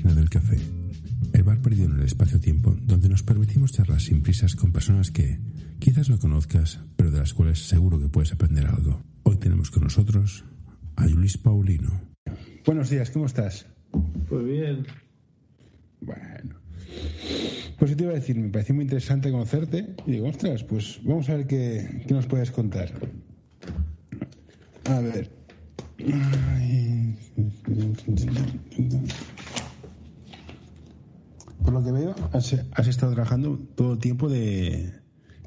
máquina del café, el bar perdido en el espacio-tiempo donde nos permitimos charlar sin prisas con personas que quizás no conozcas, pero de las cuales seguro que puedes aprender algo. Hoy tenemos con nosotros a Luis Paulino. Buenos días, ¿cómo estás? Pues bien. Bueno. Pues te iba a decir, me pareció muy interesante conocerte y digo, ostras, pues vamos a ver qué, qué nos puedes contar. A ver. Por lo que veo, has, estado trabajando todo el tiempo de,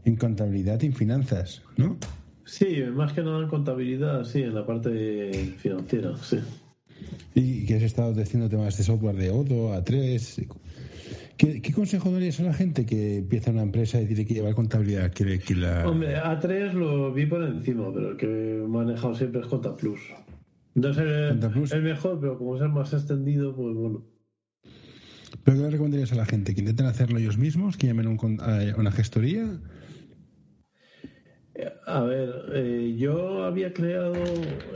en contabilidad y en finanzas, ¿no? Sí, más que nada en contabilidad, sí, en la parte financiera, sí. ¿Y que has estado haciendo temas de software de Odo, A3? ¿Qué, consejo darías a la gente que empieza una empresa y tiene que llevar contabilidad? Que, que la... Hombre, A3 lo vi por encima, pero el que he manejado siempre es ContaPlus. No es el, mejor, pero como es el más extendido, pues bueno. ¿Pero qué le recomendarías a la gente? ¿Que intenten hacerlo ellos mismos? ¿Que llamen a una gestoría? A ver, eh, yo había creado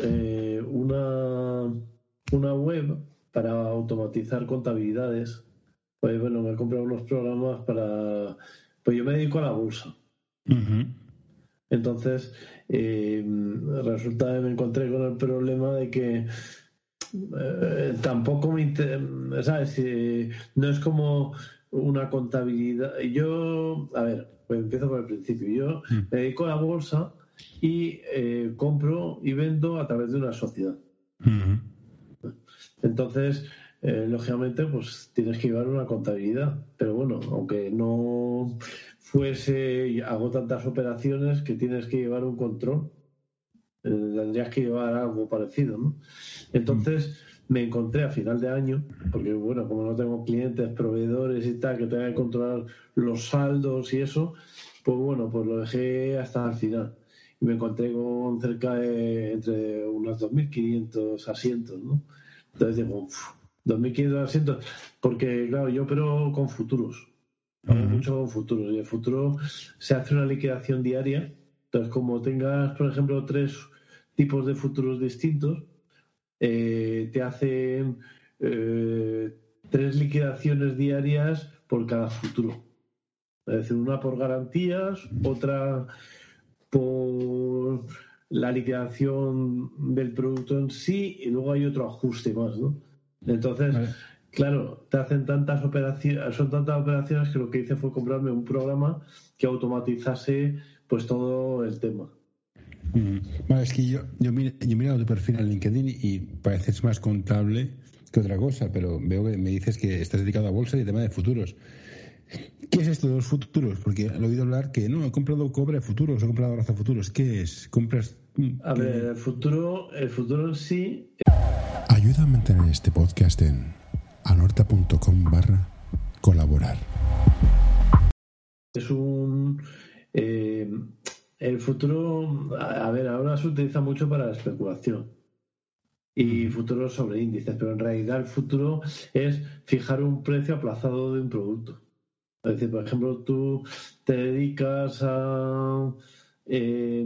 eh, una, una web para automatizar contabilidades pues bueno, me he comprado unos programas para... Pues yo me dedico a la bolsa. Entonces, eh, resulta que me encontré con el problema de que eh, tampoco me interesa, ¿sabes? no es como una contabilidad. Yo, a ver, pues empiezo por el principio. Yo mm. me dedico a la bolsa y eh, compro y vendo a través de una sociedad. Entonces, eh, lógicamente, pues tienes que llevar una contabilidad. Pero bueno, aunque no fuese, hago tantas operaciones que tienes que llevar un control. Eh, tendrías que llevar algo parecido, ¿no? Entonces me encontré a final de año, porque bueno, como no tengo clientes, proveedores y tal, que tenga que controlar los saldos y eso, pues bueno, pues lo dejé hasta el final. Y me encontré con cerca de entre unos 2.500 asientos, ¿no? Entonces digo, 2.500 asientos, porque claro, yo opero con futuros, mucho con futuros, y el futuro se hace una liquidación diaria, entonces como tengas, por ejemplo, tres tipos de futuros distintos, eh, te hacen eh, tres liquidaciones diarias por cada futuro. Es decir, una por garantías, otra por la liquidación del producto en sí y luego hay otro ajuste más, ¿no? Entonces, claro, te hacen tantas operaciones, son tantas operaciones que lo que hice fue comprarme un programa que automatizase pues todo el tema. Bueno, es que yo, yo, he mirado tu perfil en LinkedIn y pareces más contable que otra cosa, pero veo que me dices que estás dedicado a bolsa y tema de futuros. ¿Qué es esto de los futuros? Porque he oído hablar que no, he comprado cobre futuros, he comprado raza futuros. ¿Qué es? ¿Compras? A ver, el futuro, el futuro sí Ayuda a mantener este podcast en anorta.com barra colaborar. Es un... Eh, el futuro, a ver, ahora se utiliza mucho para la especulación y futuro sobre índices, pero en realidad el futuro es fijar un precio aplazado de un producto. Es decir, por ejemplo, tú te dedicas a, eh,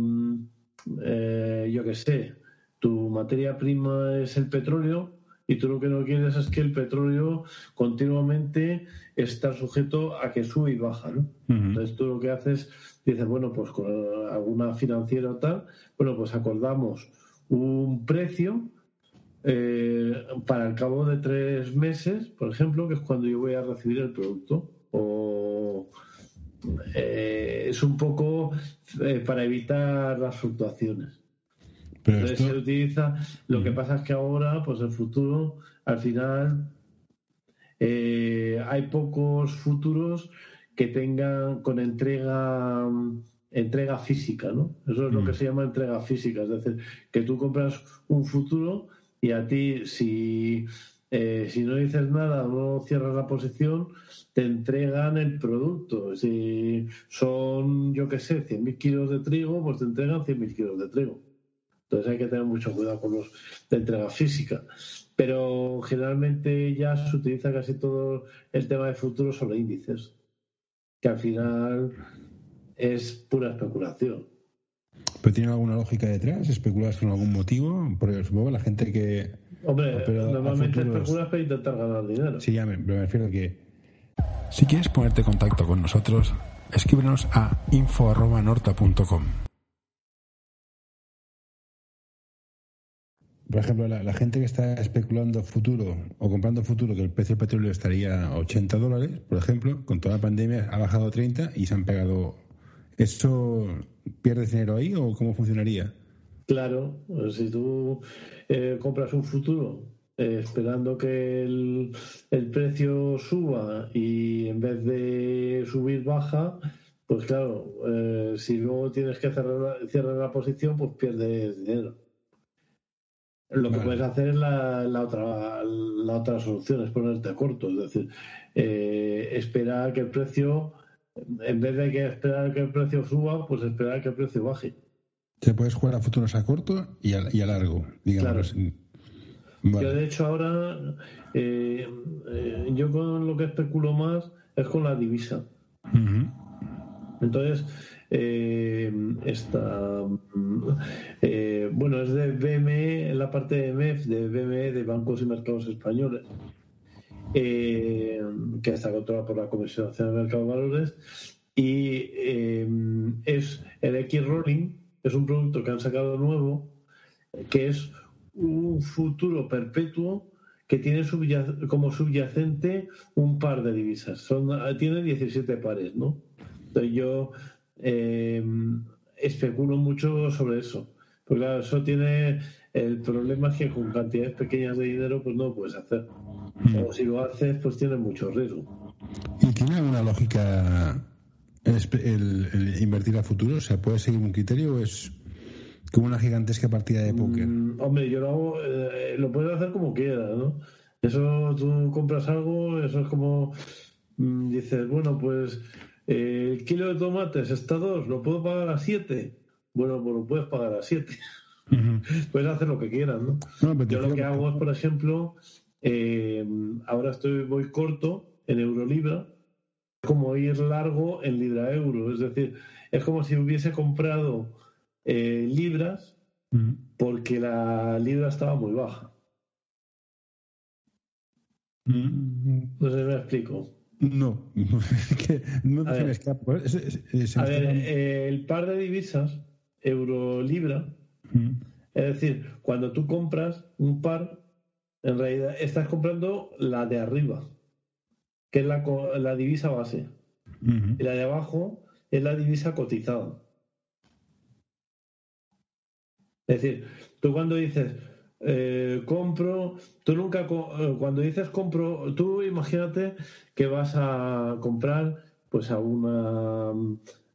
eh, yo qué sé, tu materia prima es el petróleo y tú lo que no quieres es que el petróleo continuamente está sujeto a que sube y baja, ¿no? Entonces tú lo que haces, dices, bueno, pues con alguna financiera o tal, bueno, pues acordamos un precio eh, para el cabo de tres meses, por ejemplo, que es cuando yo voy a recibir el producto. O eh, es un poco eh, para evitar las fluctuaciones. Entonces se utiliza. Lo que pasa es que ahora, pues el futuro, al final, eh, hay pocos futuros que tengan con entrega entrega física, ¿no? Eso es lo que mm. se llama entrega física, es decir, que tú compras un futuro y a ti si eh, si no dices nada no cierras la posición, te entregan el producto. Si son, yo qué sé, 100.000 kilos de trigo, pues te entregan 100.000 kilos de trigo. Entonces hay que tener mucho cuidado con los de entrega física. Pero generalmente ya se utiliza casi todo el tema de futuro sobre índices, que al final es pura especulación. ¿Pero tiene alguna lógica detrás? ¿Especulas con algún motivo? Porque supongo que la gente que, Hombre, normalmente especulas para intentar ganar dinero. Sí, ya me, me refiero a que si quieres ponerte en contacto con nosotros, escríbenos a info.norta.com. Por ejemplo, la, gente que está especulando futuro o comprando futuro que el precio del petróleo estaría a 80 dólares, por ejemplo, con toda la pandemia ha bajado a 30 y se han pegado. ¿Eso pierdes dinero ahí o cómo funcionaría? Claro, si tú eh, compras un futuro eh, esperando que el, precio suba y en vez de subir baja, pues claro, eh, si luego tienes que cerrar, cerrar la posición, pues pierdes dinero. Lo que puedes hacer es la, otra la otra solución, es ponerte corto, es decir, esperar que el precio, en vez de que esperar que el precio suba, pues esperar que el precio baje. Te puedes jugar a futuros a corto y a, y a largo, digamos. Yo, de hecho, ahora, eh, eh, yo con lo que especulo más es con la divisa. Entonces, eh, esta, bueno, es de BME, la parte de MEF, de BME, de Bancos y Mercados Españoles, que está controlada por la Comisión Nacional de Mercados de Valores, y es el X-Rolling, es un producto que han sacado nuevo, que es un futuro perpetuo que tiene como subyacente un par de divisas. Son, tiene 17 pares, ¿no? Entonces yo eh, especulo mucho sobre eso. Porque claro, eso tiene el problema que con cantidades pequeñas de dinero pues no lo puedes hacer. Mm. O si lo haces, pues tiene mucho riesgo. ¿Y tiene alguna lógica el, invertir a futuro? O sea, ¿puede seguir un criterio o es como una gigantesca partida de póker? Mm, hombre, yo lo hago, eh, lo puedes hacer como quieras, ¿no? Eso tú compras algo, eso es como mm, dices, bueno, pues eh, el kilo de tomates está a dos, ¿lo puedo pagar a siete? Bueno, pues lo puedes pagar a siete. puedes hacer lo que quieras, ¿no? yo lo que hago es, por ejemplo, eh, ahora estoy voy corto en Eurolibra como ir largo en libra euro. Es decir, es como si hubiese comprado eh, libras porque la libra estaba muy baja. No sé si me explico. No, no a ver, a ver el par de divisas, euro-libra, es decir, cuando tú compras un par, en realidad estás comprando la de arriba que es la, la divisa base. Y la de abajo es la divisa cotizada. Es decir, tú cuando dices eh, compro, tú nunca, eh, cuando dices compro, tú imagínate que vas a comprar pues a una,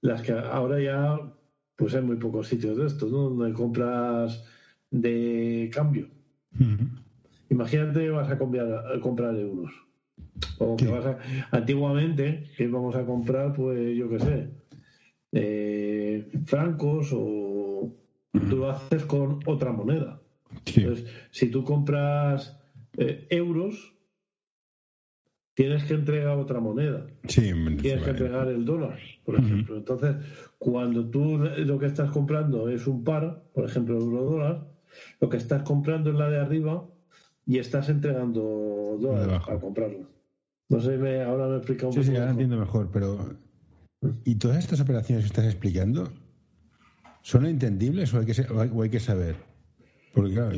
las que ahora ya pues hay muy pocos sitios de estos, ¿no? Donde compras de cambio. Imagínate que vas a comprar, a comprar euros. O que vas a, antiguamente íbamos a comprar, pues yo qué sé, eh, francos o tú lo haces con otra moneda. Entonces, si tú compras eh, euros, tienes que entregar otra moneda. tienes que entregar el dólar, por ejemplo. Entonces, cuando tú lo que estás comprando es un par, por ejemplo, euro-dólar, lo que estás comprando es la de arriba y estás entregando dólares al comprarlo. No sé, me, ahora me explica un sí, poco. Sí, ahora entiendo mejor, pero. ¿Y todas estas operaciones que estás explicando son entendibles o hay que, o hay que saber? Porque, claro,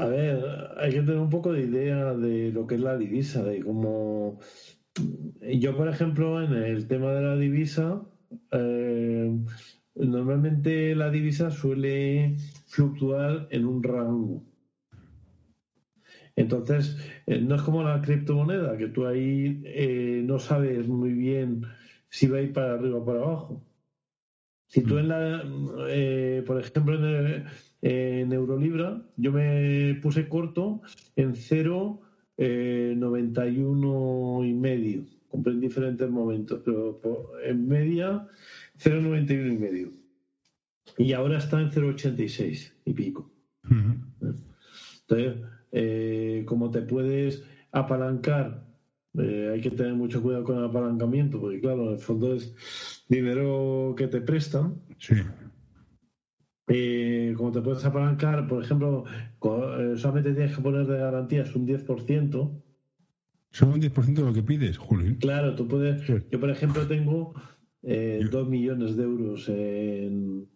A ver, hay que tener un poco de idea de lo que es la divisa, de cómo. Yo, por ejemplo, en el tema de la divisa, eh, normalmente la divisa suele fluctuar en un rango. Entonces, eh, no es como la criptomoneda, que tú ahí eh, no sabes muy bien si va a ir para arriba o para abajo. Si tú en la, eh, por ejemplo, en, en, Eurolibra, yo me puse corto en 0,91 y medio. Compré en diferentes momentos, pero en media 0,91 y medio. Y ahora está en 0,86 y pico. Entonces, eh, como te puedes apalancar, eh, hay que tener mucho cuidado con el apalancamiento, porque claro, en el fondo es dinero que te prestan. Sí. Eh, como te puedes apalancar, por ejemplo, eh, solamente tienes que poner de garantía es un 10%. Solo un 10% de lo que pides, Julio. Claro, tú puedes. Yo, por ejemplo, tengo eh, 2 millones de euros en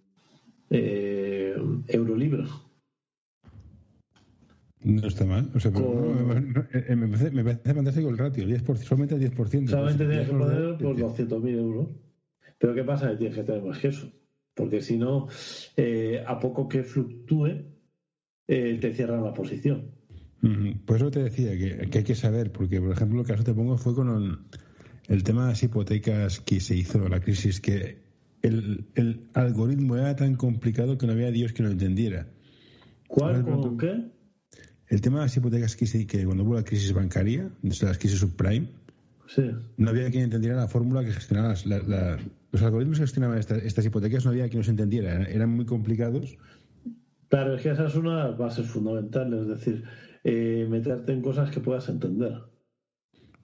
eh, Eurolibro. No está mal. O sea, eh, me, parece, me, parece, fantástico el ratio. 10%, solamente el 10%. Solamente tienes que poner por 200.000 euros. Pero ¿qué pasa? Que tienes que tener más que eso. Porque si no, eh, a poco que fluctúe, eh, te cierran la posición. Por eso te decía que, hay que saber, porque por ejemplo el caso que te pongo fue con el, tema de las hipotecas que se hizo, la crisis, que el, el, algoritmo era tan complicado que no había Dios que lo entendiera. ¿Cuál? ¿Con qué? El tema de las hipotecas que, que cuando hubo la crisis bancaria, las crisis subprime, sí. no había quien entendiera la fórmula que gestionaba los algoritmos que gestionaban estas hipotecas, no había quien los entendiera, eran muy complicados. Claro, es que esa es una de las bases fundamentales, es decir, eh, meterte en cosas que puedas entender.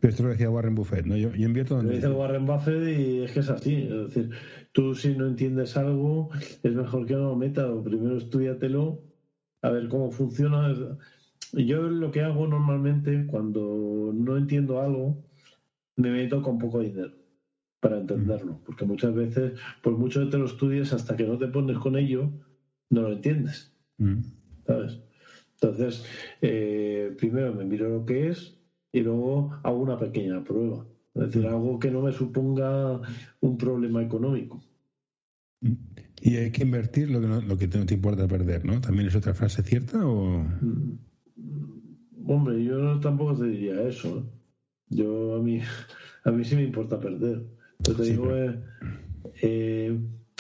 Pero esto lo decía Warren Buffett, ¿no? Yo, invierto donde... Lo dice Warren Buffett y es que es así. Es decir, tú si no entiendes algo, es mejor que no lo metas. Primero estudiatelo, a ver cómo funciona. Yo lo que hago normalmente, cuando no entiendo algo, me meto con poco dinero para entenderlo. Porque muchas veces, por mucho que te lo estudies, hasta que no te pones con ello, no lo entiendes. ¿Sabes? Entonces, eh, primero me miro lo que es y luego hago una pequeña prueba. Es decir, algo que no me suponga un problema económico. Y hay que invertir lo que no, lo que no te importa perder, ¿no? ¿También es otra frase cierta o...? Mm, hombre, yo tampoco te diría eso. ¿Eh? Yo a mí, a mí sí me importa perder. Yo te digo, eh,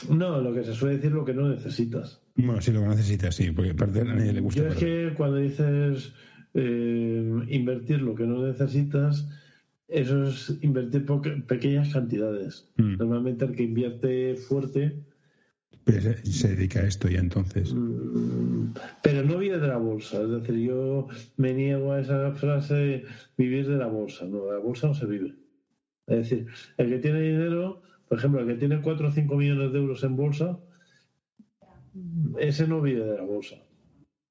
no, lo que se suele decir lo que no necesitas. Bueno, sí, lo que necesitas, sí, porque perder a nadie le gusta. Yo es que cuando dices eh, invertir lo que no necesitas, eso es invertir pequeñas cantidades. Mm. Normalmente el que invierte fuerte. Se dedica a esto ya entonces. Mm, pero no vive de la bolsa. Es decir, yo me niego a esa frase vivir de la bolsa. No, de la bolsa no se vive. Es decir, el que tiene dinero, por ejemplo, el que tiene 4 o 5 millones de euros en bolsa, ese no vive de la bolsa.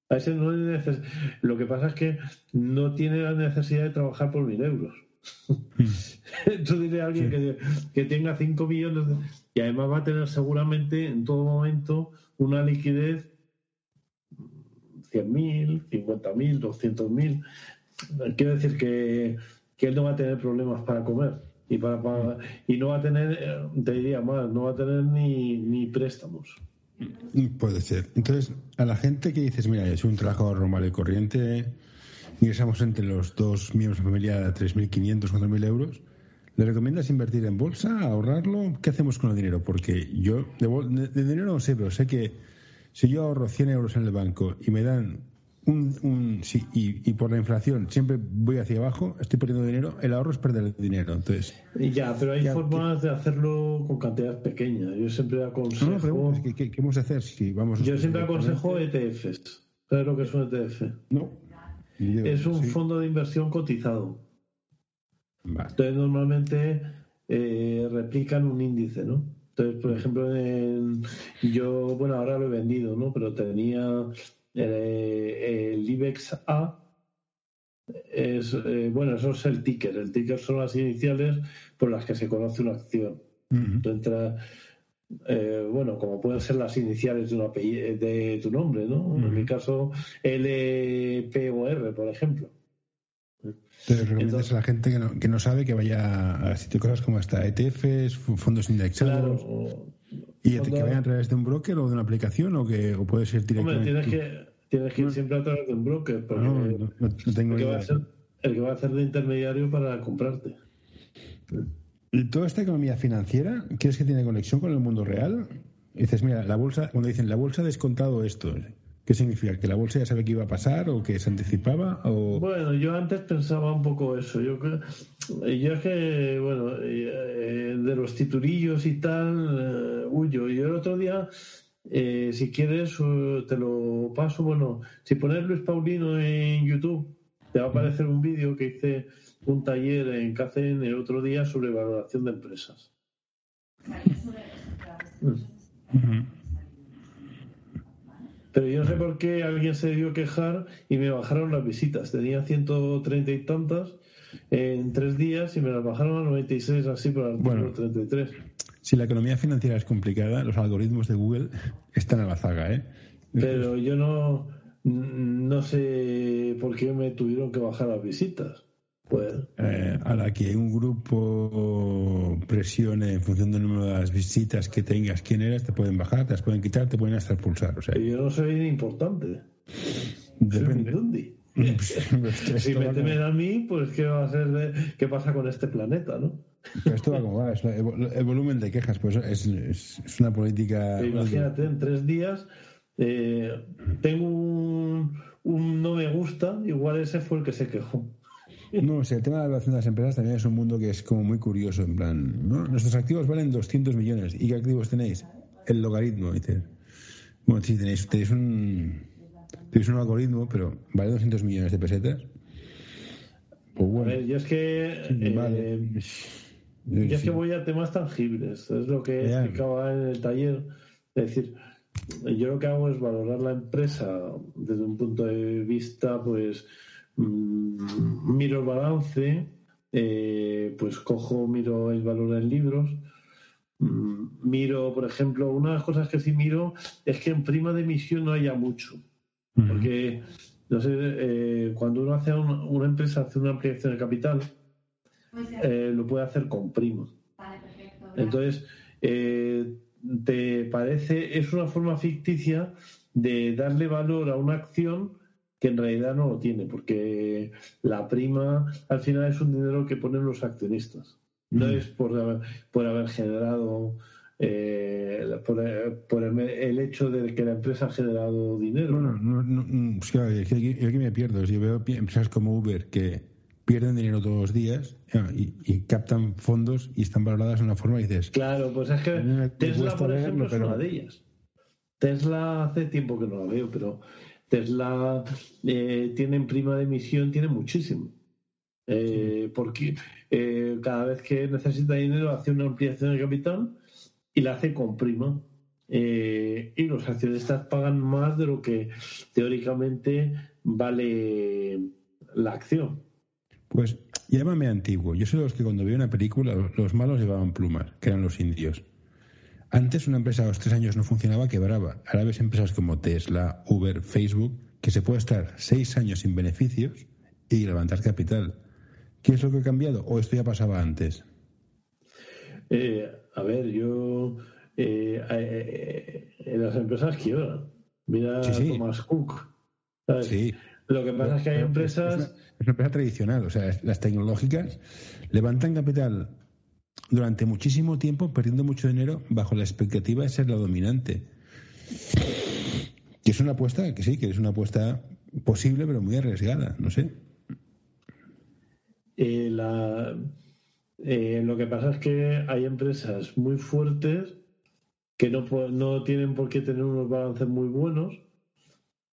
A ese no Lo que pasa es que no tiene la necesidad de trabajar por mil euros. Tú a alguien que, tenga 5 millones y además va a tener seguramente en todo momento una liquidez 100.000, 50.000, 200.000. Quiero decir que, que él no va a tener problemas para comer y para, y no va a tener, eh, te diría más, no va a tener ni, ni préstamos. Puede ser. Entonces, a la gente que dices, mira, es un trabajo normal y corriente, ingresamos entre los dos miembros de familia 3.500, 4.000 euros, ¿le recomiendas invertir en bolsa, ahorrarlo? ¿Qué hacemos con el dinero? Porque yo de, de dinero no sé, pero sé que si yo ahorro 100 euros en el banco y me dan un, sí, y, por la inflación siempre voy hacia abajo, estoy perdiendo dinero, el ahorro es perder dinero. Entonces, ya, pero hay formas de hacerlo con cantidades pequeñas. Yo siempre aconsejo. ¿qué, vamos a hacer si vamos? Yo siempre aconsejo ETFs. ¿Sabes lo que es un ETF? No. Es un fondo de inversión cotizado. Entonces, normalmente eh, replican un índice, ¿no? Entonces, por ejemplo, yo, bueno, ahora lo he vendido, ¿no? Pero tenía eh, el IBEX A es, eh, bueno, eso es el ticker. El ticker son las iniciales por las que se conoce una acción. Eh, bueno, como pueden ser las iniciales de, una, de tu nombre, ¿no? En mi caso, LPOR, por ejemplo. Entonces, a la gente que no, que no, sabe que vaya a sitio cosas como hasta ETFs, fondos indexados. ¿Y que vayan a través de un broker o de una aplicación o que o puede ser directamente? tienes que, tienes que ir siempre a través de un broker porque no, tengo el, que va a ser, el que va a hacer de intermediario para comprarte. ¿Y toda esta economía financiera, crees que tiene conexión con el mundo real? dices, mira, la bolsa, cuando dicen la bolsa ha descontado esto, ¿Qué significa? ¿Que la bolsa ya sabe que iba a pasar o que se anticipaba? O... Bueno, yo antes pensaba un poco eso. Yo, yo es que, bueno, eh, de los titurillos y tal, uh, huyo. Y el otro día, eh, si quieres, te lo paso. Bueno, si pones Luis Paulino en YouTube, te va a aparecer un vídeo que hice un taller en KCN el otro día sobre valoración de empresas. Pero yo no sé por qué alguien se dio quejar y me bajaron las visitas. Tenía 130 y tantas en tres días y me las bajaron a 96 así por el bueno, 33. Si la economía financiera es complicada, los algoritmos de Google están a la zaga, ¿eh? Pero yo no, no sé por qué me tuvieron que bajar las visitas. Pues... Eh, a la que un grupo presione en función del número de las visitas que tengas, quién eres, te pueden bajar, te las pueden quitar, te pueden hasta expulsar. O sea, yo no soy importante. Depende. si me temen a mí, pues ¿qué va a ser de, qué pasa con este planeta, ¿no? Pero esto va como va, el volumen de quejas, pues es, es, una política. imagínate, en tres días eh, tengo un, un no me gusta, igual ese fue el que se quejó. No, o sea, el tema de la evaluación de las empresas también es un mundo que es como muy curioso, en plan, ¿no? Nuestros activos valen 200 millones. ¿Y qué activos tenéis? El logaritmo, dices. Bueno, sí, tenéis, tenéis un tenéis un algoritmo, pero vale 200 millones de pesetas. Pues bueno. A ver, yo es que... Eh, yo es que voy a temas tangibles, es lo que explicaba en el taller. Es decir, yo lo que hago es valorar la empresa desde un punto de vista, pues, Mm, miro el balance, eh, pues cojo, miro el valor en libros, mm, miro, por ejemplo, una de las cosas que sí miro es que en prima de emisión no haya mucho, porque, no sé, eh, cuando uno hace una, empresa hace una ampliación de capital, eh, lo puede hacer con prima. Entonces, te parece, es una forma ficticia de darle valor a una acción que en realidad no lo tiene, porque la prima al final es un dinero que ponen los accionistas. No mm. es por haber, por haber generado, eh, por, el, hecho de que la empresa ha generado dinero. No, no, no, mm, yo aquí me pierdo. Yo veo empresas como Uber que pierden dinero todos los días y, captan fondos y están valoradas de una forma y dices... Claro, pues es que Tesla, por ejemplo, es una de ellas. Tesla hace tiempo que no la veo, pero Tesla eh, tiene en prima de emisión, tiene muchísimo. Eh, porque eh, cada vez que necesita dinero hace una ampliación de capital y la hace con prima. y los accionistas pagan más de lo que teóricamente vale la acción. Pues llámame antiguo. Yo soy los que cuando veo una película los malos llevaban plumas, que eran los indios. Antes una empresa a los tres años no funcionaba, quebraba. Ahora ves empresas como Tesla, Uber, Facebook, que se puede estar seis años sin beneficios y levantar capital. ¿Qué es lo que ha cambiado? ¿O esto ya pasaba antes? Eh, a ver, yo. Eh, eh, en las empresas quiebran. Mira Thomas Cook. Sí. Lo que pasa es que hay empresas. es una empresa tradicional, o sea, las tecnológicas levantan capital durante muchísimo tiempo perdiendo mucho dinero bajo la expectativa de ser la dominante. Que es una apuesta, que sí, que es una apuesta posible, pero muy arriesgada, no sé. Eh, eh, lo que pasa es que hay empresas muy fuertes que no, no tienen por qué tener unos balances muy buenos,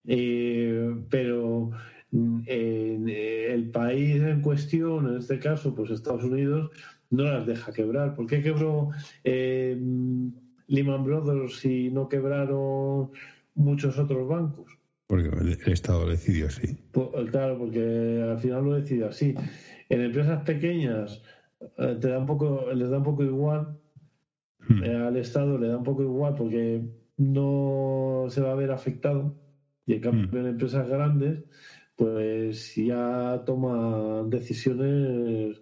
eh, pero mm, el país en cuestión, en este caso, pues Estados Unidos, no las deja quebrar. ¿Por qué quebró eh, Lehman Brothers y no quebraron muchos otros bancos? Porque el Estado decidió así. claro, porque al final lo decidió así. En empresas pequeñas eh, te da un poco, les da un poco igual, hmm. eh, al Estado le da un poco igual porque no se va a ver afectado. Y en cambio hmm. en empresas grandes, pues ya toman decisiones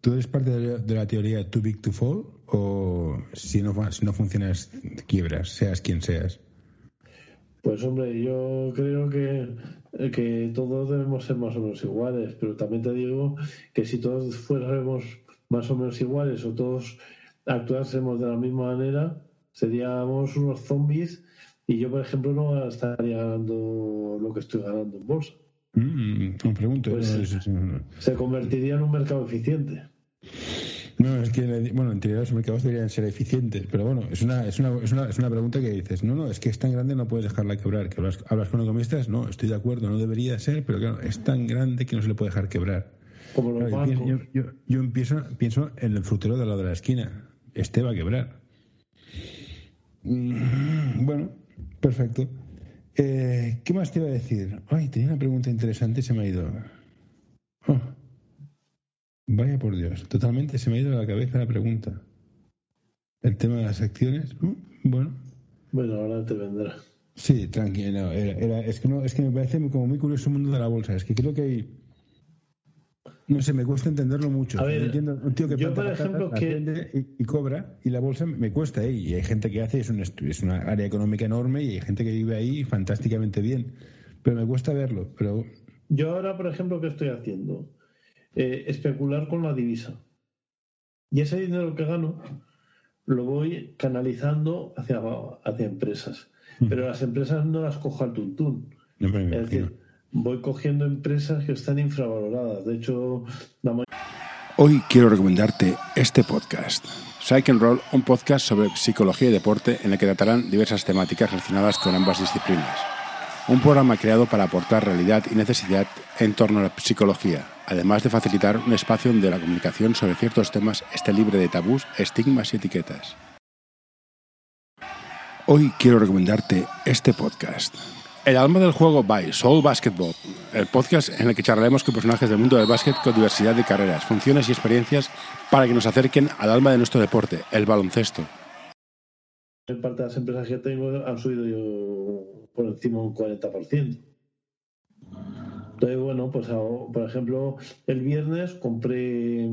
¿tú, eres, parte de la, teoría too big to fall? ¿O si no, si no funcionas, quiebras, seas quien seas? Pues hombre, yo creo que, que todos debemos ser más o menos iguales, pero también te digo que si todos fuéramos más o menos iguales o todos actuásemos de la misma manera, seríamos unos zombies y yo, por ejemplo, no estaría ganando lo que estoy ganando en bolsa. Mm, me pregunto. Pues se convertiría en un mercado eficiente. No, es que, bueno, en teoría los mercados deberían ser eficientes, pero bueno, es una, es una, es una, es una pregunta que dices, no, no, es que es tan grande no puedes dejarla quebrar. Que hablas, hablas con economistas, no, estoy de acuerdo, no debería ser, pero claro, es tan grande que no se le puede dejar quebrar. Como yo, yo, yo, empiezo, pienso en el frutero de lado de la esquina, este va a quebrar. Mm, bueno, Perfecto. Eh, ¿Qué más te iba a decir? Ay, tenía una pregunta interesante y se me ha ido. Oh. Vaya por Dios, totalmente se me ha ido a la cabeza la pregunta. El tema de las acciones, mm, bueno. Bueno, ahora te vendrá. Sí, tranquilo. es, que no, es que me parece como muy curioso el mundo de la bolsa. Es que creo que hay. No sé, me cuesta entenderlo mucho. A ver, entiendo un tío que yo, por ejemplo, que... y, cobra, y la bolsa me cuesta. ¿eh? Y hay gente que hace, es, un, es una área económica enorme, y hay gente que vive ahí fantásticamente bien. Pero me cuesta verlo. Pero... Yo ahora, por ejemplo, ¿qué estoy haciendo? Eh, especular con la divisa. Y ese dinero que gano lo voy canalizando hacia, hacia empresas. Pero las empresas no las cojo al tuntún. es decir, voy cogiendo empresas que están infravaloradas. De hecho, Hoy quiero recomendarte este podcast. Psych and Roll, un podcast sobre psicología y deporte en el que tratarán diversas temáticas relacionadas con ambas disciplinas. Un programa creado para aportar realidad y necesidad en torno a la psicología, además de facilitar un espacio donde la comunicación sobre ciertos temas esté libre de tabús, estigmas y etiquetas. Hoy quiero recomendarte este podcast. El alma del juego by Soul Basketball, el podcast en el que charlaremos con personajes del mundo del básquet con diversidad de carreras, funciones y experiencias para que nos acerquen al alma de nuestro deporte, el baloncesto. En parte las empresas que tengo han subido por encima un 40%. Entonces, bueno, pues por ejemplo, el viernes compré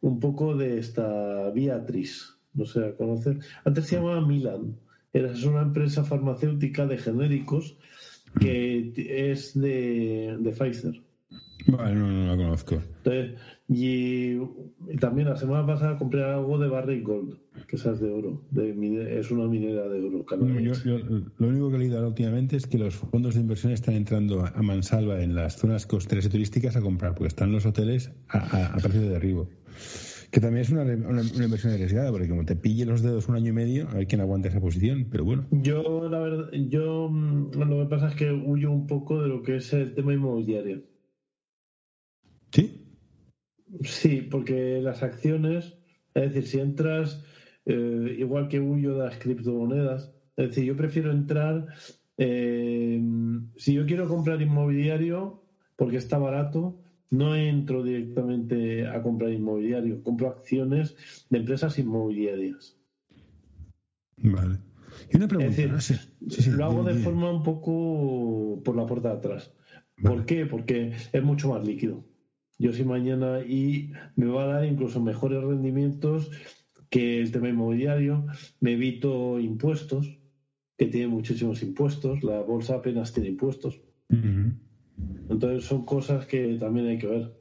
un poco de esta Beatriz, no sé, ¿conoces? Antes se llamaba Milan es una empresa farmacéutica de genéricos que es de, de Pfizer. Vale, no, no la conozco. y, también la semana pasada compré algo de Barrick Gold, que es de oro, de, es una minera de oro. lo único que he leído últimamente es que los fondos de inversión están entrando a mansalva en las zonas costeras y turísticas a comprar, porque están los hoteles a, a precio de derribo. Que también es una, una, inversión arriesgada, porque como te pille los dedos un año y medio, hay quien aguanta esa posición, pero bueno. Yo, la verdad, yo mm, lo que pasa es que huyo un poco de lo que es el tema inmobiliario. ¿Sí? Sí, porque las acciones, es decir, si entras, eh, igual que huyo de las criptomonedas, es decir, yo prefiero entrar, eh, si yo quiero comprar inmobiliario porque está barato, no entro directamente a comprar inmobiliario, compro acciones de empresas inmobiliarias. Vale. Y una pregunta. Es decir, lo hago de forma un poco por la puerta de atrás. ¿Por qué? Porque es mucho más líquido. Yo si mañana y me va a dar incluso mejores rendimientos que el tema inmobiliario, me evito impuestos, que tiene muchísimos impuestos, la bolsa apenas tiene impuestos. Entonces son cosas que también hay que ver.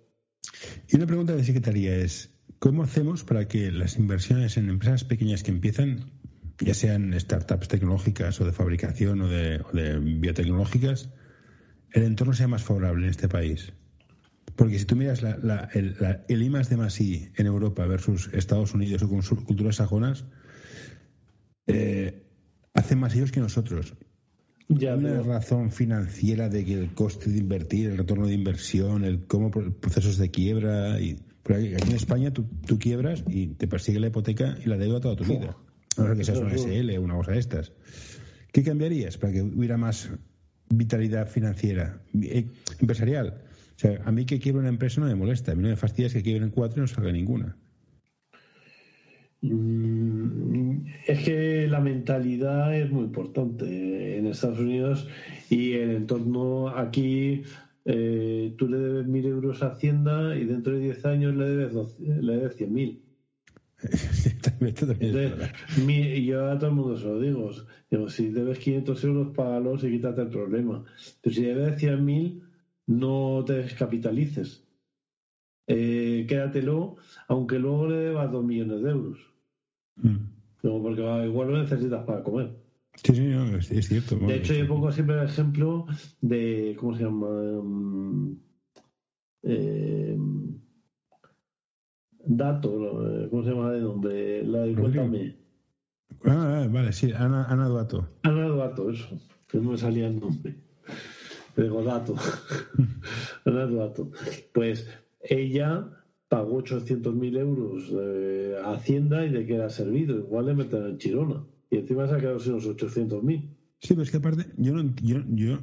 Y una pregunta de secretaría es, ¿cómo hacemos para que las inversiones en empresas pequeñas que empiezan, ya sean startups tecnológicas o de fabricación o de, biotecnológicas, el entorno sea más favorable en este país? Porque si tú miras el, el I más de más I en Europa versus Estados Unidos o con sus culturas sajonas, eh, hacen más ellos que nosotros. Ya, una razón financiera de que el coste de invertir, el retorno de inversión, el cómo procesos de quiebra. Y, aquí en España tú, quiebras y te persigue la hipoteca y la deuda toda tu vida. No sé que seas una SL o una cosa de estas. ¿Qué cambiarías para que hubiera más vitalidad financiera, eh, empresarial? O sea, a mí que quiebre una empresa no me molesta. A mí no me fastidia que quiebren cuatro y no salga ninguna. Mm, es que la mentalidad es muy importante en Estados Unidos y el entorno aquí. Eh, tú le debes mil euros a Hacienda y dentro de 10 años le debes, le debes 100 mil. y yo a todo el mundo se lo digo. digo si debes 500 euros, págalos y quítate el problema. Pero si debes 100 mil, no te descapitalices. Eh, quédatelo, aunque luego le debas 2 millones de euros. Mm. Porque igual lo necesitas para comer. Sí, sí, es, cierto. de hecho, yo pongo siempre el ejemplo de, ¿cómo se llama? Mm, eh, dato, ¿cómo se llama de nombre? La de Cuéntame. Ah, ah, vale, sí, Ana, Ana Duato. Ana Duato, eso, que no me salía el nombre. Digo, Dato. Ana Duato. Pues ella pagó 800.000 euros a Hacienda y de qué era servido. Igual le meten en Chirona. Y encima se ha quedado sin los 800.000. Sí, pero es que aparte, yo, no, yo, yo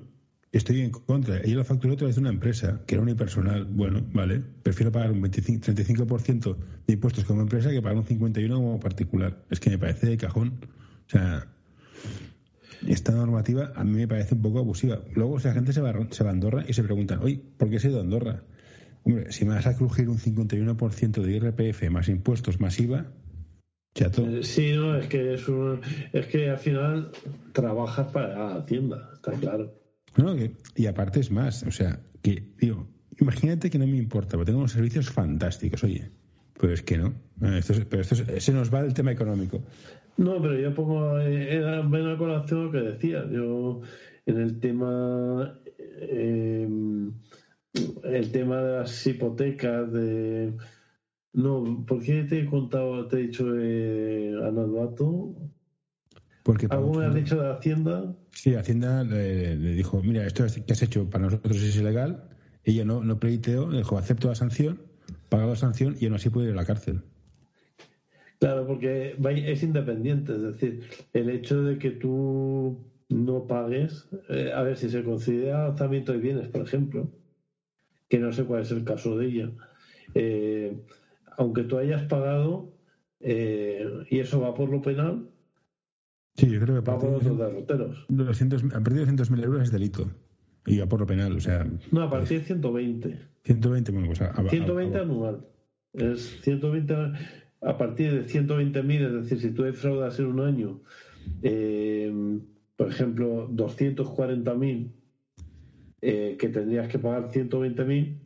estoy en contra. Ella lo facturó a través de una empresa, que era unipersonal. Bueno, vale, prefiero pagar un 25, 35% de impuestos como empresa que pagar un 51% como particular. Es que me parece de cajón. O sea, esta normativa a mí me parece un poco abusiva. Luego, si la gente se va, se va a Andorra y se preguntan, oye, ¿por qué se ha ido a Andorra? Hombre, si me vas a crujir un 51% de IRPF más impuestos más IVA, chato. Eh, Sí, no, es que es, un- es que al final trabajas para Hacienda, está claro. No, que- y aparte es más, o sea, que, digo, imagínate que no me importa, porque tengo unos servicios fantásticos, oye, pero es que no. Eh, Esto es- pero esto es- se nos va del tema económico. No, pero yo pongo eh, era ven a colación lo que decía. Yo en el tema eh, el tema de las hipotecas de no, ¿por qué te he contado, te he dicho eh, anecdoto? Porque ¿Algo me has dicho de Hacienda? Sí, Hacienda le, le dijo, mira, esto que has hecho para nosotros es ilegal. Ella no, no pleiteó, dijo, acepto la sanción, paga la sanción y aún así puede ir a la cárcel. Claro, porque es independiente, es decir, el hecho de que tú no pagues, eh, a ver si se considera alzamiento de bienes, por ejemplo, que no sé cuál es el caso de ella, eh, aunque tú hayas pagado eh, y eso va por lo penal, Sí, yo creo que va por otros de derroteros. 200 a partir de 200.000 euros es delito. Y va por lo penal, o sea, No, a partir de 120. 120, bueno, pues a, a- 120 a- anual. Es 120 a partir de 120.000, es decir, si tú defraudas en un año, eh, por ejemplo, 240.000, eh, que tendrías que pagar 120.000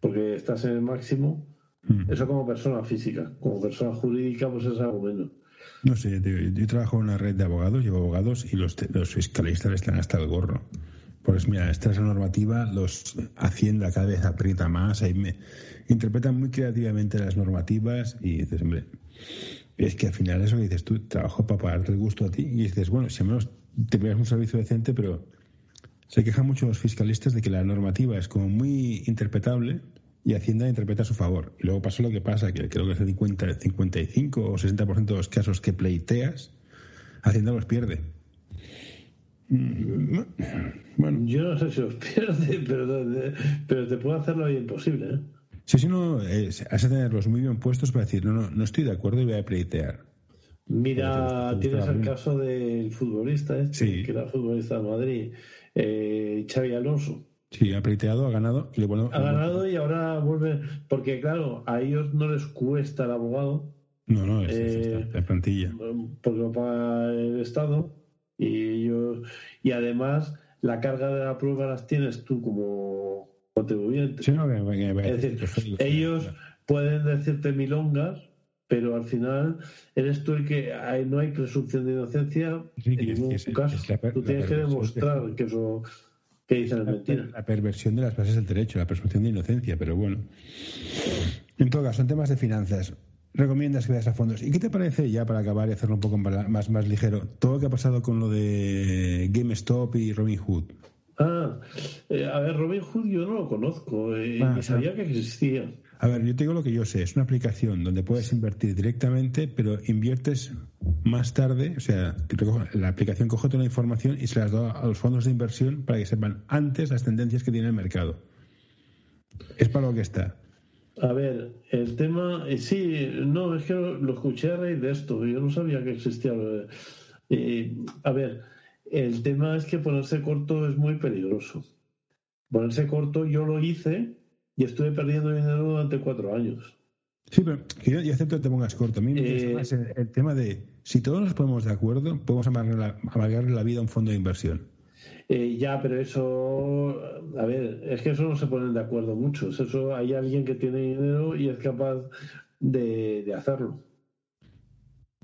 porque estás en el máximo, Mm. eso como persona física. Como persona jurídica, pues es algo menos. No sé, tío, yo, trabajo en una red de abogados, llevo abogados y los, fiscalistas están hasta el gorro. Pues mira, esta es la normativa, los Hacienda cada vez aprieta más, ahí me interpretan muy creativamente las normativas y dices, hombre, es que al final eso que dices tú, trabajo para pagarte el gusto a ti y dices, bueno, si al menos te pegas un servicio decente, pero se quejan mucho los fiscalistas de que la normativa es como muy interpretable y Hacienda interpreta a su favor. Y luego pasa lo que pasa, que creo que es el 50, 55 o 60% de los casos que pleiteas, Hacienda los pierde. Mm, Bueno, Yo no sé si os pierde, pero, pero te puedo hacer la vida imposible. ¿eh? si si no, eh, has de tenerlos muy bien puestos para decir, no, no, no estoy de acuerdo y voy a pleitear. Mira, tienes el bien. caso del futbolista, este, Sí. que era futbolista de Madrid, eh, Xavi Alonso. Sí, ha pleiteado, ha ganado y le bueno, Ha ganado y ahora vuelve, porque claro, a ellos no les cuesta el abogado, No, no, es, Eh, plantilla. porque lo paga el Estado, y ellos, y además la carga de la prueba las tienes tú como contribuyente. Sí, no, que- que- que- Es decir, ellos pueden decirte milongas, pero al final eres tú el que hay, no hay presunción de inocencia Sí, en ningún es- caso. es la tú la tienes que demostrar de- que eso que dicen es la, mentira. la perversión de las bases del derecho, la presunción de inocencia, pero bueno. En todo caso, en temas de finanzas, recomiendas que veas a fondos. ¿Y qué te parece, ya para acabar y hacerlo un poco más, más ligero, todo lo que ha pasado con lo de GameStop y Robinhood? Ah, eh, a ver, Robin Hood yo no lo conozco, eh, Ah, ni sabía que existía. A ver, yo te digo lo que yo sé. Es una aplicación donde puedes invertir directamente, pero inviertes más tarde. O sea, la aplicación coge toda la información y se las da a los fondos de inversión para que sepan antes las tendencias que tiene el mercado. Es para lo que está. A ver, el tema, eh, sí, no, es que lo, escuché a raíz de esto, yo no sabía que existía. eh, a ver, el tema es que ponerse corto es muy peligroso. Ponerse corto yo lo hice y estuve perdiendo dinero durante cuatro años. Sí, pero yo, yo acepto que te pongas corto. A mí me Eh, interesa más el, el tema de si todos nos ponemos de acuerdo, podemos amargarle la, vida a un fondo de inversión. Eh, ya, pero eso, a ver, es que eso no se ponen de acuerdo muchos. Eso hay alguien que tiene dinero y es capaz de, de hacerlo.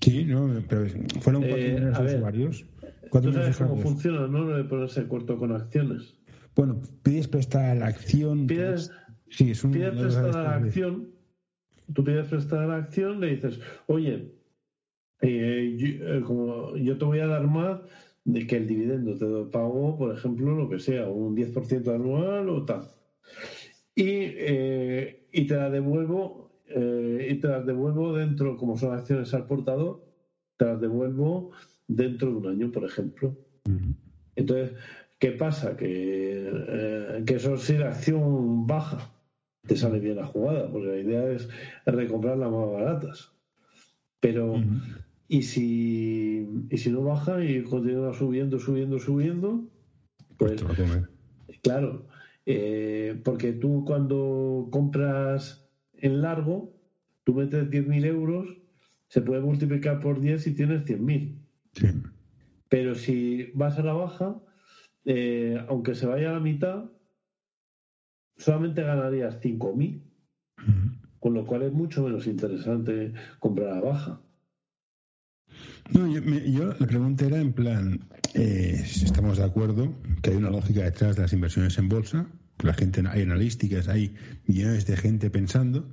Sí, no, pero fueron cuatro Eh, millones de usuarios. Cuatro ¿Tú sabes cómo funciona, no? Lo de ponerse corto con acciones. Bueno, pides prestar la acción. Pides, Sí, es un. pides sabes la acción, tú pides prestar la acción, le dices, oye, eh, yo, eh, como yo te voy a dar más de que el dividendo te lo pago, por ejemplo, lo que sea, un 10% anual o tal. Y, eh, y te la devuelvo, y te las devuelvo dentro, como son acciones al portador, te las devuelvo dentro de un año, por ejemplo. Entonces, ¿qué pasa? Que, que eso si la acción baja, te sale bien la jugada, porque la idea es recomprar las más baratas. Pero, y, si, y si no baja y continúa subiendo, subiendo, subiendo, pues, claro, eh, porque tú cuando compras en largo, tú metes 10.000 euros, se puede multiplicar por 10 si tienes 100.000. Sí. Pero si vas a la baja, eh, aunque se vaya a la mitad, solamente ganarías 5.000. Con lo cual es mucho menos interesante comprar a baja. No, yo, la pregunta era en plan, eh, si estamos de acuerdo que hay una lógica detrás de las inversiones en bolsa, la gente, hay analísticas, hay millones de gente pensando.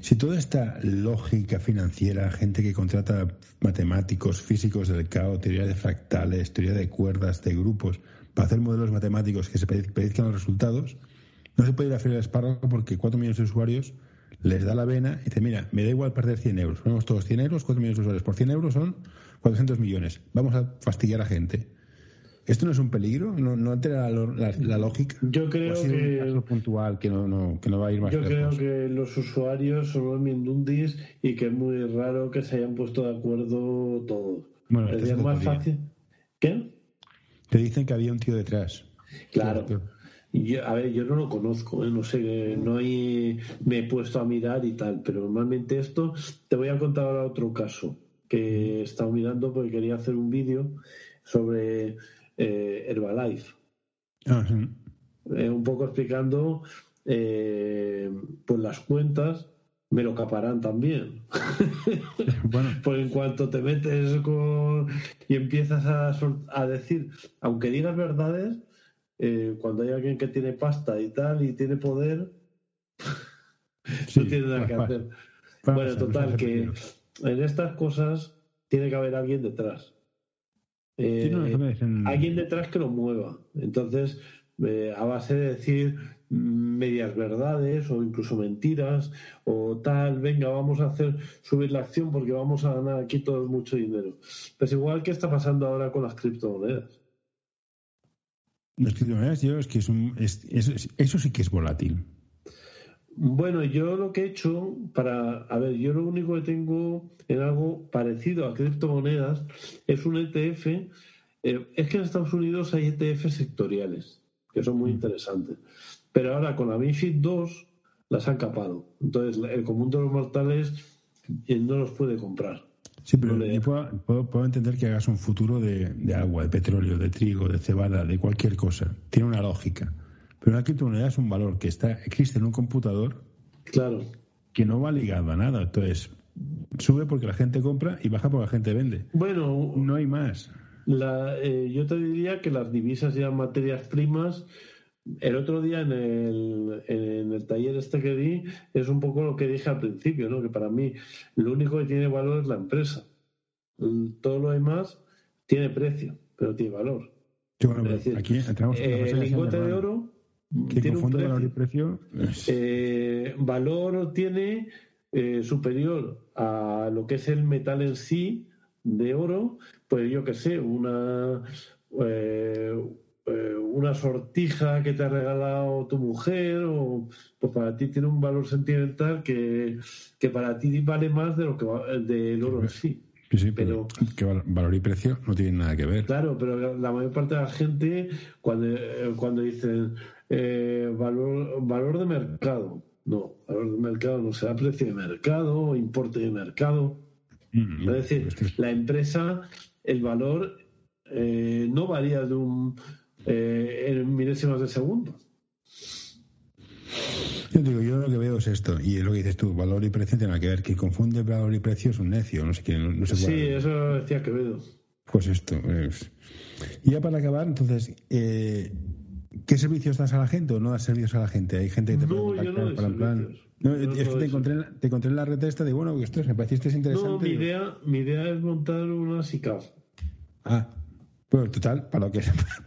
Si toda esta lógica financiera, gente que contrata matemáticos, físicos del caos, teoría de fractales, teoría de cuerdas, de grupos, para hacer modelos matemáticos que se predizcan los resultados, no se puede ir a hacer el espárrago porque cuatro millones de usuarios les da la vena y dice, mira, me da igual perder 100 euros. Ponemos todos 100 euros, 4 millones de usuarios por 100 euros son 400 millones. Vamos a fastidiar a gente. ¿Esto no es un peligro? ¿No, no altera la, lógica? Yo creo que. Un caso puntual que no, que no va a ir más Yo creo que los usuarios son los mindundis y que es muy raro que se hayan puesto de acuerdo todos. Bueno, es más fácil. ¿Qué? Te dicen que había un tío detrás. Claro. Yo, a ver, yo no lo conozco, ¿eh? no sé, no hay, me he puesto a mirar y tal, pero normalmente esto, te voy a contar ahora otro caso que he estado mirando porque quería hacer un vídeo sobre eh, Herbalife. Eh, un poco explicando eh, pues las cuentas me lo caparán también. bueno. pues en cuanto te metes con... y empiezas a, a decir, aunque digas verdades, eh, cuando hay alguien que tiene pasta y tal y tiene poder, no tiene nada que hacer. bueno, total, que en estas cosas tiene que haber alguien detrás. Eh, alguien detrás que lo mueva. Entonces, eh, a base de decir medias verdades o incluso mentiras o tal, venga, vamos a hacer subir la acción porque vamos a ganar aquí todo mucho dinero. Pues igual que está pasando ahora con las criptomonedas. Las criptomonedas, yo es que es un, eso, sí que es volátil. Bueno, yo lo que he hecho para, a ver, yo lo único que tengo en algo parecido a criptomonedas es un ETF. Eh, es que en Estados Unidos hay ETF sectoriales, que son muy mm. interesantes. Pero ahora con la MIFID 2 las han capado. Entonces el común de los mortales eh, no los puede comprar. Sí, pero yo puedo, entender que hagas un futuro de, agua, de petróleo, de trigo, de cebada, de cualquier cosa. Tiene una lógica. Pero una criptomoneda es un valor que está existe en un computador claro. que no va ligado a nada. Entonces, sube porque la gente compra y baja porque la gente vende. Bueno, no hay más. Eh, yo te diría que las divisas y las materias primas el otro día en el, en el taller este que di es un poco lo que dije al principio, ¿no? que para mí lo único que tiene valor es la empresa. Todo lo demás tiene precio, pero tiene valor. aquí entramos en el lingote de oro tiene un precio. valor y precio. Eh, valor tiene eh, superior a lo que es el metal en sí de oro, pues yo que sé, una eh, una sortija que te ha regalado tu mujer, o pues para ti tiene un valor sentimental que, para ti vale más de lo que del oro en sí. Sí, pero, que valor y precio no tienen nada que ver. Claro, pero la mayor parte de la gente, cuando, eh, cuando dicen eh, valor, valor de mercado, no, valor de mercado no será precio de mercado importe de mercado. Mm, es decir, la empresa, el valor no varía de un, eh, en milésimas de segundo. Yo digo, yo lo que veo es esto, y es lo que dices tú, valor y precio tiene que ver. que confunde valor y precio es un necio, no sé qué, no, sé Sí, eso decía Quevedo. Pues esto. Es... Y ya para acabar, entonces, eh, ¿qué servicios das a la gente o no das servicios a la gente? Hay gente que te no, puede contactar para el plan. No, es que te encontré, te encontré en la red esta de bueno, esto me pareciste interesante. No, mi idea, mi idea es montar una SICAF. Ah, Pues total, para lo que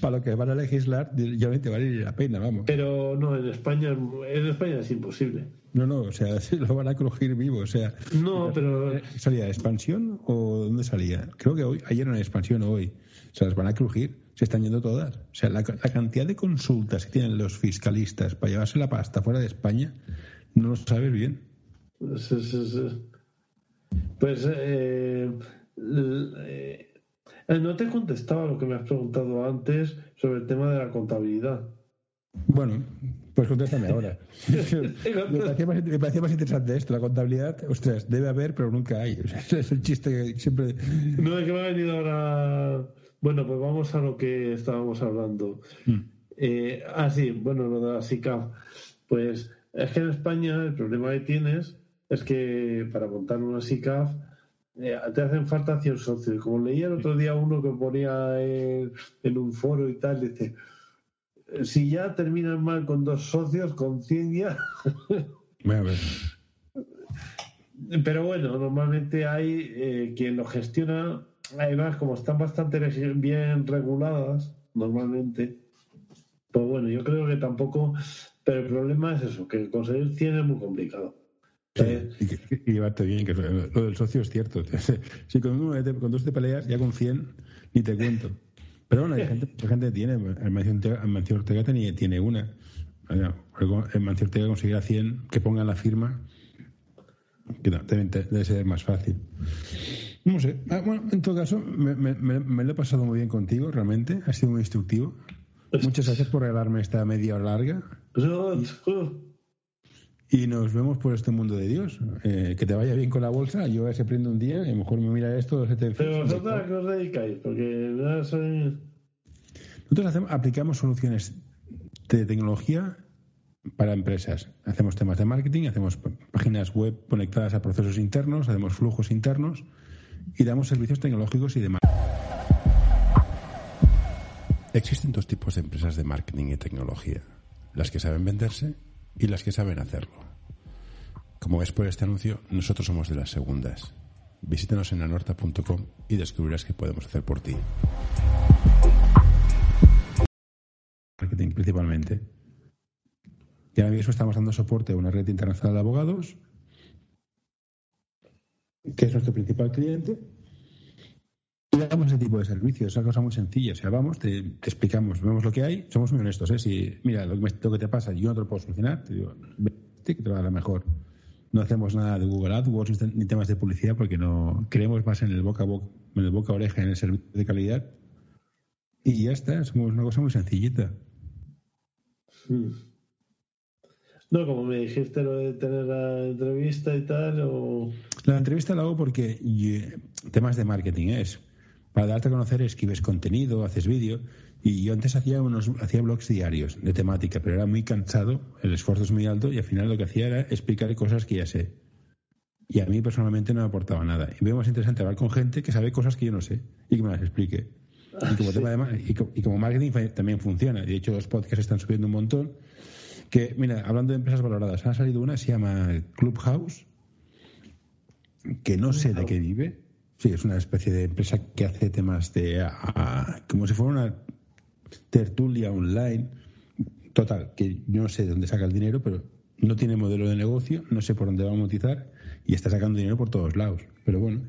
para, lo que van a legislar, ya te vale la pena, vamos. Pero no, en España, en España es imposible. No, no, o sea, lo van a crujir vivo, o sea. No, pero. ¿Salía de expansión o dónde salía? Creo que hoy, ayer en expansión o hoy. O sea, las van a crujir, se están yendo todas. O sea, la, cantidad de consultas que tienen los fiscalistas para llevarse la pasta fuera de España, no lo sabes bien. Sí, sí, sí. Pues, eh, eh eh, no te he contestado lo que me has preguntado antes sobre el tema de la contabilidad. Bueno, pues contéstame ahora. me, parecía más, interesante esto, la contabilidad. Ostras, debe haber, pero nunca hay. es el chiste que siempre. No, es que me ha venido ahora. Bueno, pues vamos a lo que estábamos hablando. Mm. Eh, ah, sí, bueno, lo de la SICAF. Pues es que en España el problema que tienes es que para montar una SICAF eh, te hacen falta 100 socios. Como leí el otro día uno que ponía en, un foro y tal, dice, si ya terminan mal con dos socios, con 100 ya... Pero bueno, normalmente hay eh, quien lo gestiona, además como están bastante bien reguladas, normalmente, pues bueno, yo creo que tampoco, pero el problema es eso, que conseguir 100 es muy complicado. Y, llevarte bien, que lo del socio es cierto. Si con, uno con dos te peleas, ya con 100 ni te cuento. Pero bueno, hay gente, hay gente tiene. El Mancio Ortega, tiene, tiene una. El Mancio Ortega conseguirá 100 que pongan la firma. Que debe ser más fácil. No sé. Ah, bueno, en todo caso, me, me, lo he pasado muy bien contigo, realmente. Ha sido muy instructivo. Muchas gracias por regalarme esta media hora larga. Y nos vemos por este mundo de Dios. Eh, que te vaya bien con la bolsa. Yo se prende un día a lo mejor me mira esto. Se te... Pero vosotros a qué os dedicáis, porque soy... Nosotros hacemos, aplicamos soluciones de tecnología para empresas. Hacemos temas de marketing, hacemos páginas web conectadas a procesos internos, hacemos flujos internos y damos servicios tecnológicos y demás. Existen dos tipos de empresas de marketing y tecnología. Las que saben venderse y las que saben hacerlo. Como ves por este anuncio, nosotros somos de las segundas. Visítanos en anorta.com y descubrirás qué podemos hacer por ti. Marketing principalmente. Y ahora mismo estamos dando soporte a una red internacional de abogados, que es nuestro principal cliente, damos ese tipo de servicios. Es una cosa muy sencilla. O sea, vamos, te, explicamos, vemos lo que hay, somos muy honestos. ¿eh? Si, mira, lo que, te pasa, yo no te lo puedo solucionar, te digo, vete que te va a dar mejor. No hacemos nada de Google AdWords ni temas de publicidad porque no creemos más en el boca a boca, en el boca a oreja, en el servicio de calidad. Y ya está, somos una cosa muy sencillita. Hmm. No, como me dijiste lo de tener la entrevista y tal, o... La entrevista la hago porque temas de marketing ¿eh? es para darte a conocer escribes contenido, haces vídeo. Y yo antes hacía unos hacía blogs diarios de temática, pero era muy cansado, el esfuerzo es muy alto y al final lo que hacía era explicar cosas que ya sé. Y a mí personalmente no me aportaba nada. Y veo más interesante hablar con gente que sabe cosas que yo no sé y que me las explique. Y como, tema y, como marketing también funciona. De hecho, los podcasts están subiendo un montón. Que, mira, hablando de empresas valoradas, ha salido una, se llama Clubhouse, que no sé de qué vive, Sí, es una especie de empresa que hace temas de. como si fuera una tertulia online. Total, que yo no sé de dónde saca el dinero, pero no tiene modelo de negocio, no sé por dónde va a monetizar y está sacando dinero por todos lados. Pero bueno,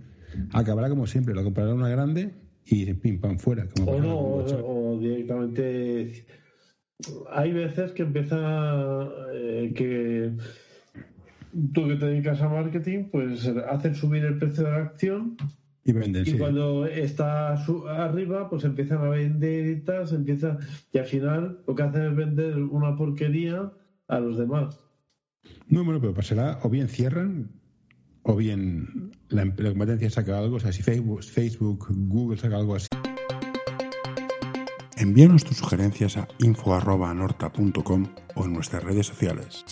acabará como siempre, lo comprará una grande y pim pam fuera. o no, o, directamente. Hay veces que empieza eh, que tú que te dedicas a marketing, pues hacen subir el precio de la acción y, venden, y cuando está arriba, pues empiezan a vender y tal, empieza, y al final lo que hacen es vender una porquería a los demás. No, bueno, pero pasará, o bien cierran, o bien la, competencia saca algo, o sea, si Facebook, Facebook Google saca algo así. Envíanos tus sugerencias a info.norta.com o en nuestras redes sociales.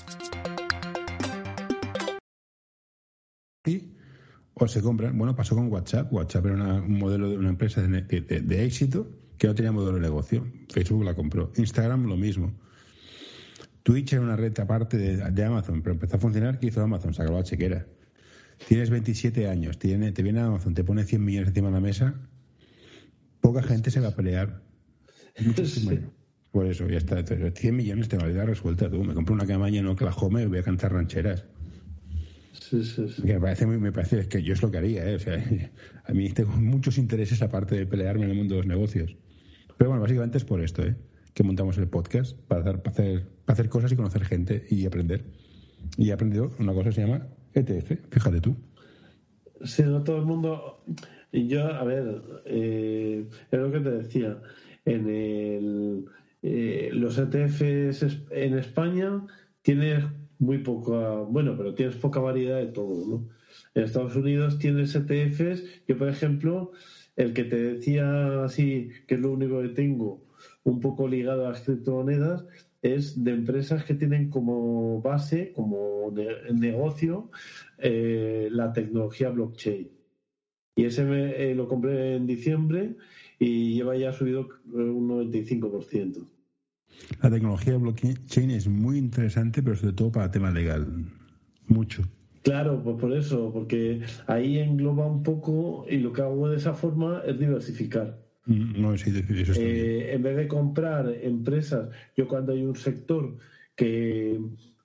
O se compran. Bueno, pasó con WhatsApp. WhatsApp era un modelo de una empresa de, éxito que no tenía modelo de negocio. Facebook la compró. Instagram lo mismo. Twitch era una red aparte de, Amazon, pero empezó a funcionar. ¿Qué hizo Amazon? Sacó la chequera. Tienes 27 años, tiene, te viene Amazon, te pone 100 millones encima de la mesa. poca gente se va a pelear. Por eso, ya está. 100 millones te va a dar resuelta tú. Me compro una cabaña en Oklahoma y voy a cantar rancheras. Sí, sí, sí. Me parece, me parece que yo es lo que haría. ¿eh? O sea, a mí tengo muchos intereses aparte de pelearme en el mundo de los negocios. Pero bueno, básicamente es por esto, ¿eh? que montamos el podcast, para, para, hacer, para hacer cosas y conocer gente y aprender. Y he aprendido una cosa que se llama ETF, fíjate tú. Sí, no todo el mundo. Yo, a ver, eh, es lo que te decía. En el, eh, los ETFs en España tienes muy poca, bueno, pero tienes poca variedad de todo, ¿no? En Estados Unidos tienes ETFs, yo por ejemplo, el que te decía así, que es lo único que tengo, un poco ligado a las criptomonedas, es de empresas que tienen como base, como negocio, eh, la tecnología blockchain. Y ese me, eh, lo compré en diciembre y lleva ya subido un 95%. La tecnología blockchain es muy interesante, pero sobre todo para tema legal. Mucho. Claro, pues por eso, porque ahí engloba un poco y lo que hago de esa forma es diversificar. Mm, no, sí, eso eh, en vez de comprar empresas, yo cuando hay un sector que,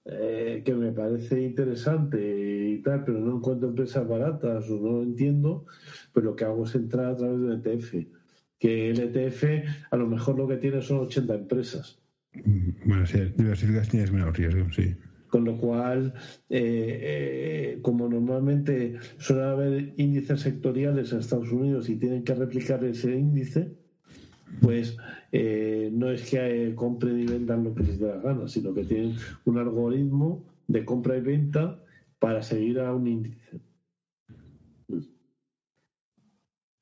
eh, que me parece interesante y tal, pero no encuentro empresas baratas o no lo entiendo, pues lo que hago es entrar a través del ETF. Que el ETF a lo mejor lo que tiene son 80 empresas. Bueno, si diversificas tienes menos riesgo, sí. Con lo cual, eh, eh, como normalmente suele haber índices sectoriales en Estados Unidos y tienen que replicar ese índice, pues eh, no es que compren y vendan lo que les dé la gana, sino que tienen un algoritmo de compra y venta para seguir a un índice.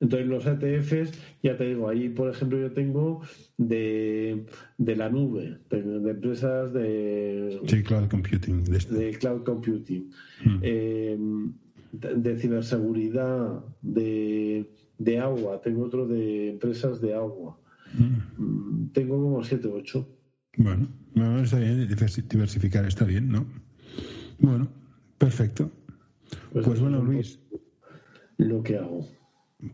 Entonces los ETFs, ya te digo, ahí por ejemplo yo tengo de, la nube, de, empresas de... Sí, cloud computing. De, cloud computing. Hmm. Em, de, ciberseguridad, de, de, agua, tengo otro de empresas de agua. Hmm. Mm, tengo como 7 o 8. Bueno, está bien, diversificar está bien, ¿no? Bueno, perfecto. Pues, pues bueno, Luis. Lo que hago.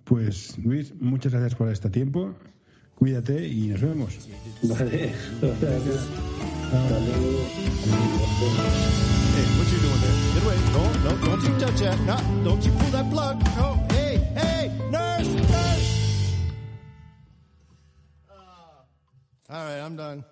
Pues Luis, muchas gracias por este tiempo. Cuídate y nos vemos. Vale, gracias. Hey, what you doing there? Get away. No, no, don't you touch that. No, don't you pull that plug. No, hey, hey, nurse, nurse. Uh, all right, I'm done.